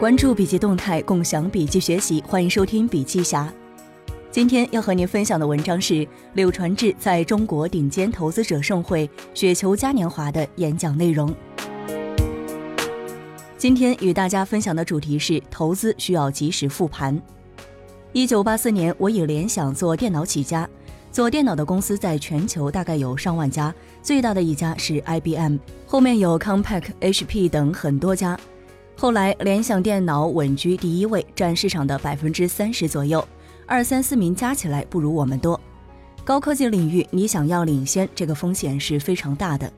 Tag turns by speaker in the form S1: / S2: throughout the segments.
S1: 关注笔记动态，共享笔记学习，欢迎收听笔记侠。今天要和您分享的文章是柳传志在中国顶尖投资者盛会雪球嘉年华的演讲内容。今天与大家分享的主题是投资需要及时复盘。一九八四年，我以联想做电脑起家，做电脑的公司在全球大概有上万家，最大的一家是 IBM，后面有 Compaq、HP 等很多家。后来，联想电脑稳居第一位，占市场的百分之三十左右。二三四名加起来不如我们多，高科技领域你想要领先，这个风险是非常大的。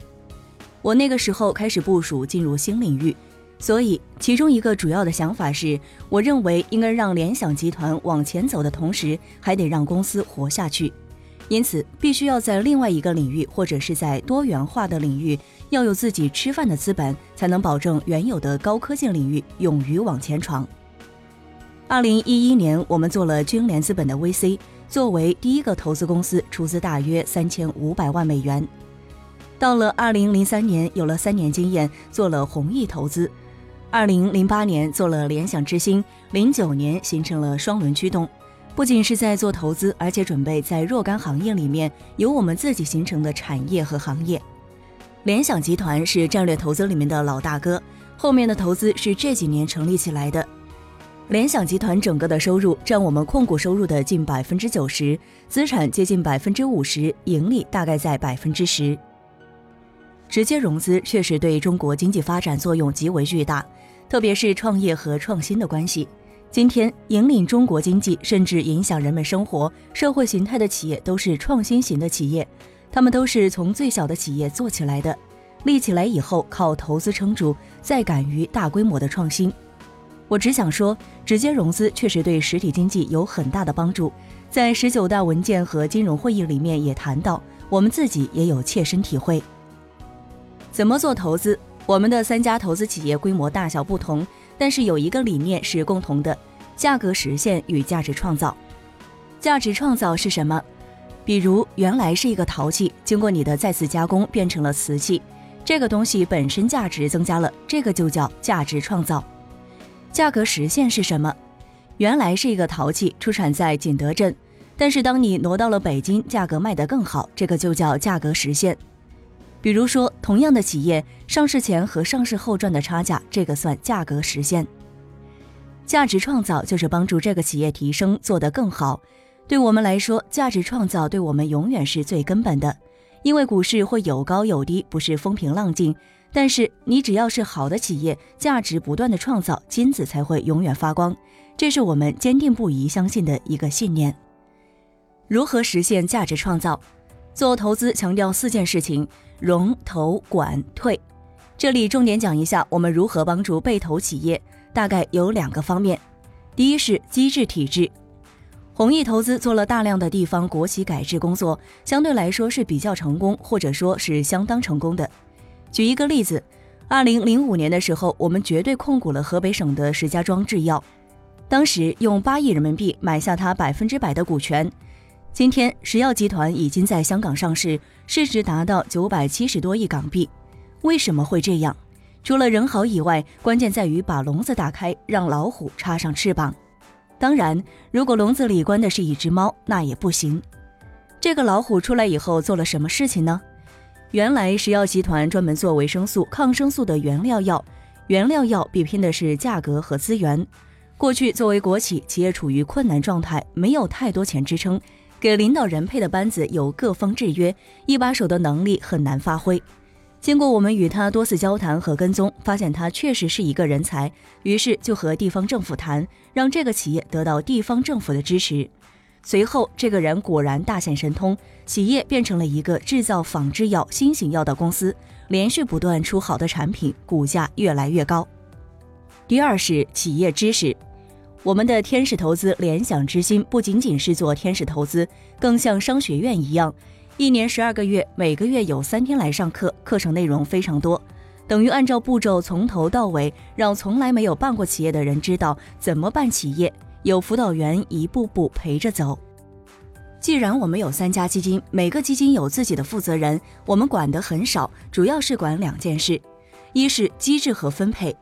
S1: 我那个时候开始部署进入新领域，所以其中一个主要的想法是，我认为应该让联想集团往前走的同时，还得让公司活下去。因此，必须要在另外一个领域或者是在多元化的领域，要有自己吃饭的资本，才能保证原有的高科技领域勇于往前闯。二零一一年，我们做了君联资本的 VC，作为第一个投资公司，出资大约三千五百万美元。到了二零零三年，有了三年经验，做了弘毅投资。二零零八年做了联想之星，零九年形成了双轮驱动，不仅是在做投资，而且准备在若干行业里面有我们自己形成的产业和行业。联想集团是战略投资里面的老大哥，后面的投资是这几年成立起来的。联想集团整个的收入占我们控股收入的近百分之九十，资产接近百分之五十，盈利大概在百分之十。直接融资确实对中国经济发展作用极为巨大，特别是创业和创新的关系。今天引领中国经济，甚至影响人们生活、社会形态的企业，都是创新型的企业，他们都是从最小的企业做起来的，立起来以后靠投资撑住，再敢于大规模的创新。我只想说，直接融资确实对实体经济有很大的帮助。在十九大文件和金融会议里面也谈到，我们自己也有切身体会。怎么做投资？我们的三家投资企业规模大小不同，但是有一个理念是共同的：价格实现与价值创造。价值创造是什么？比如原来是一个陶器，经过你的再次加工变成了瓷器，这个东西本身价值增加了，这个就叫价值创造。价格实现是什么？原来是一个陶器，出产在景德镇，但是当你挪到了北京，价格卖得更好，这个就叫价格实现。比如说，同样的企业上市前和上市后赚的差价，这个算价格实现。价值创造就是帮助这个企业提升，做得更好。对我们来说，价值创造对我们永远是最根本的，因为股市会有高有低，不是风平浪静。但是你只要是好的企业，价值不断的创造，金子才会永远发光。这是我们坚定不移相信的一个信念。如何实现价值创造？做投资强调四件事情：融、投、管、退。这里重点讲一下我们如何帮助被投企业，大概有两个方面。第一是机制体制。弘毅投资做了大量的地方国企改制工作，相对来说是比较成功，或者说是相当成功的。举一个例子，二零零五年的时候，我们绝对控股了河北省的石家庄制药，当时用八亿人民币买下它百分之百的股权。今天，石药集团已经在香港上市，市值达到九百七十多亿港币。为什么会这样？除了人好以外，关键在于把笼子打开，让老虎插上翅膀。当然，如果笼子里关的是一只猫，那也不行。这个老虎出来以后做了什么事情呢？原来石药集团专门做维生素、抗生素的原料药，原料药比拼的是价格和资源。过去作为国企，企业处于困难状态，没有太多钱支撑，给领导人配的班子有各方制约，一把手的能力很难发挥。经过我们与他多次交谈和跟踪，发现他确实是一个人才，于是就和地方政府谈，让这个企业得到地方政府的支持。随后，这个人果然大显神通，企业变成了一个制造仿制药、新型药的公司，连续不断出好的产品，股价越来越高。第二是企业知识，我们的天使投资联想之星不仅仅是做天使投资，更像商学院一样，一年十二个月，每个月有三天来上课，课程内容非常多，等于按照步骤从头到尾，让从来没有办过企业的人知道怎么办企业。有辅导员一步步陪着走。既然我们有三家基金，每个基金有自己的负责人，我们管得很少，主要是管两件事：一是机制和分配。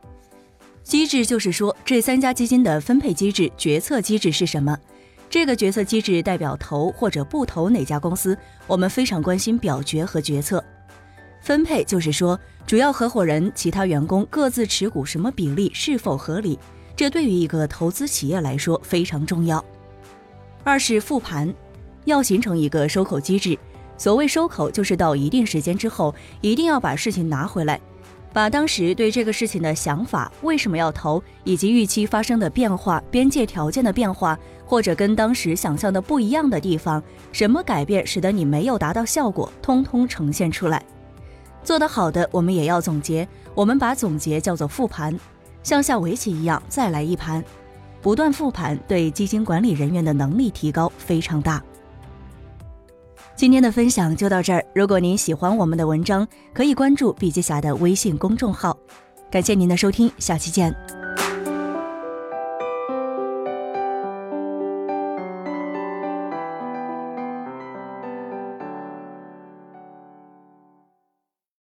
S1: 机制就是说，这三家基金的分配机制、决策机制是什么？这个决策机制代表投或者不投哪家公司？我们非常关心表决和决策。分配就是说，主要合伙人、其他员工各自持股什么比例是否合理？这对于一个投资企业来说非常重要。二是复盘，要形成一个收口机制。所谓收口，就是到一定时间之后，一定要把事情拿回来，把当时对这个事情的想法、为什么要投，以及预期发生的变化、边界条件的变化，或者跟当时想象的不一样的地方，什么改变使得你没有达到效果，通通呈现出来。做得好的，我们也要总结，我们把总结叫做复盘，像下围棋一样再来一盘，不断复盘对基金管理人员的能力提高非常大。今天的分享就到这儿。如果您喜欢我们的文章，可以关注毕节侠的微信公众号。感谢您的收听，下期见。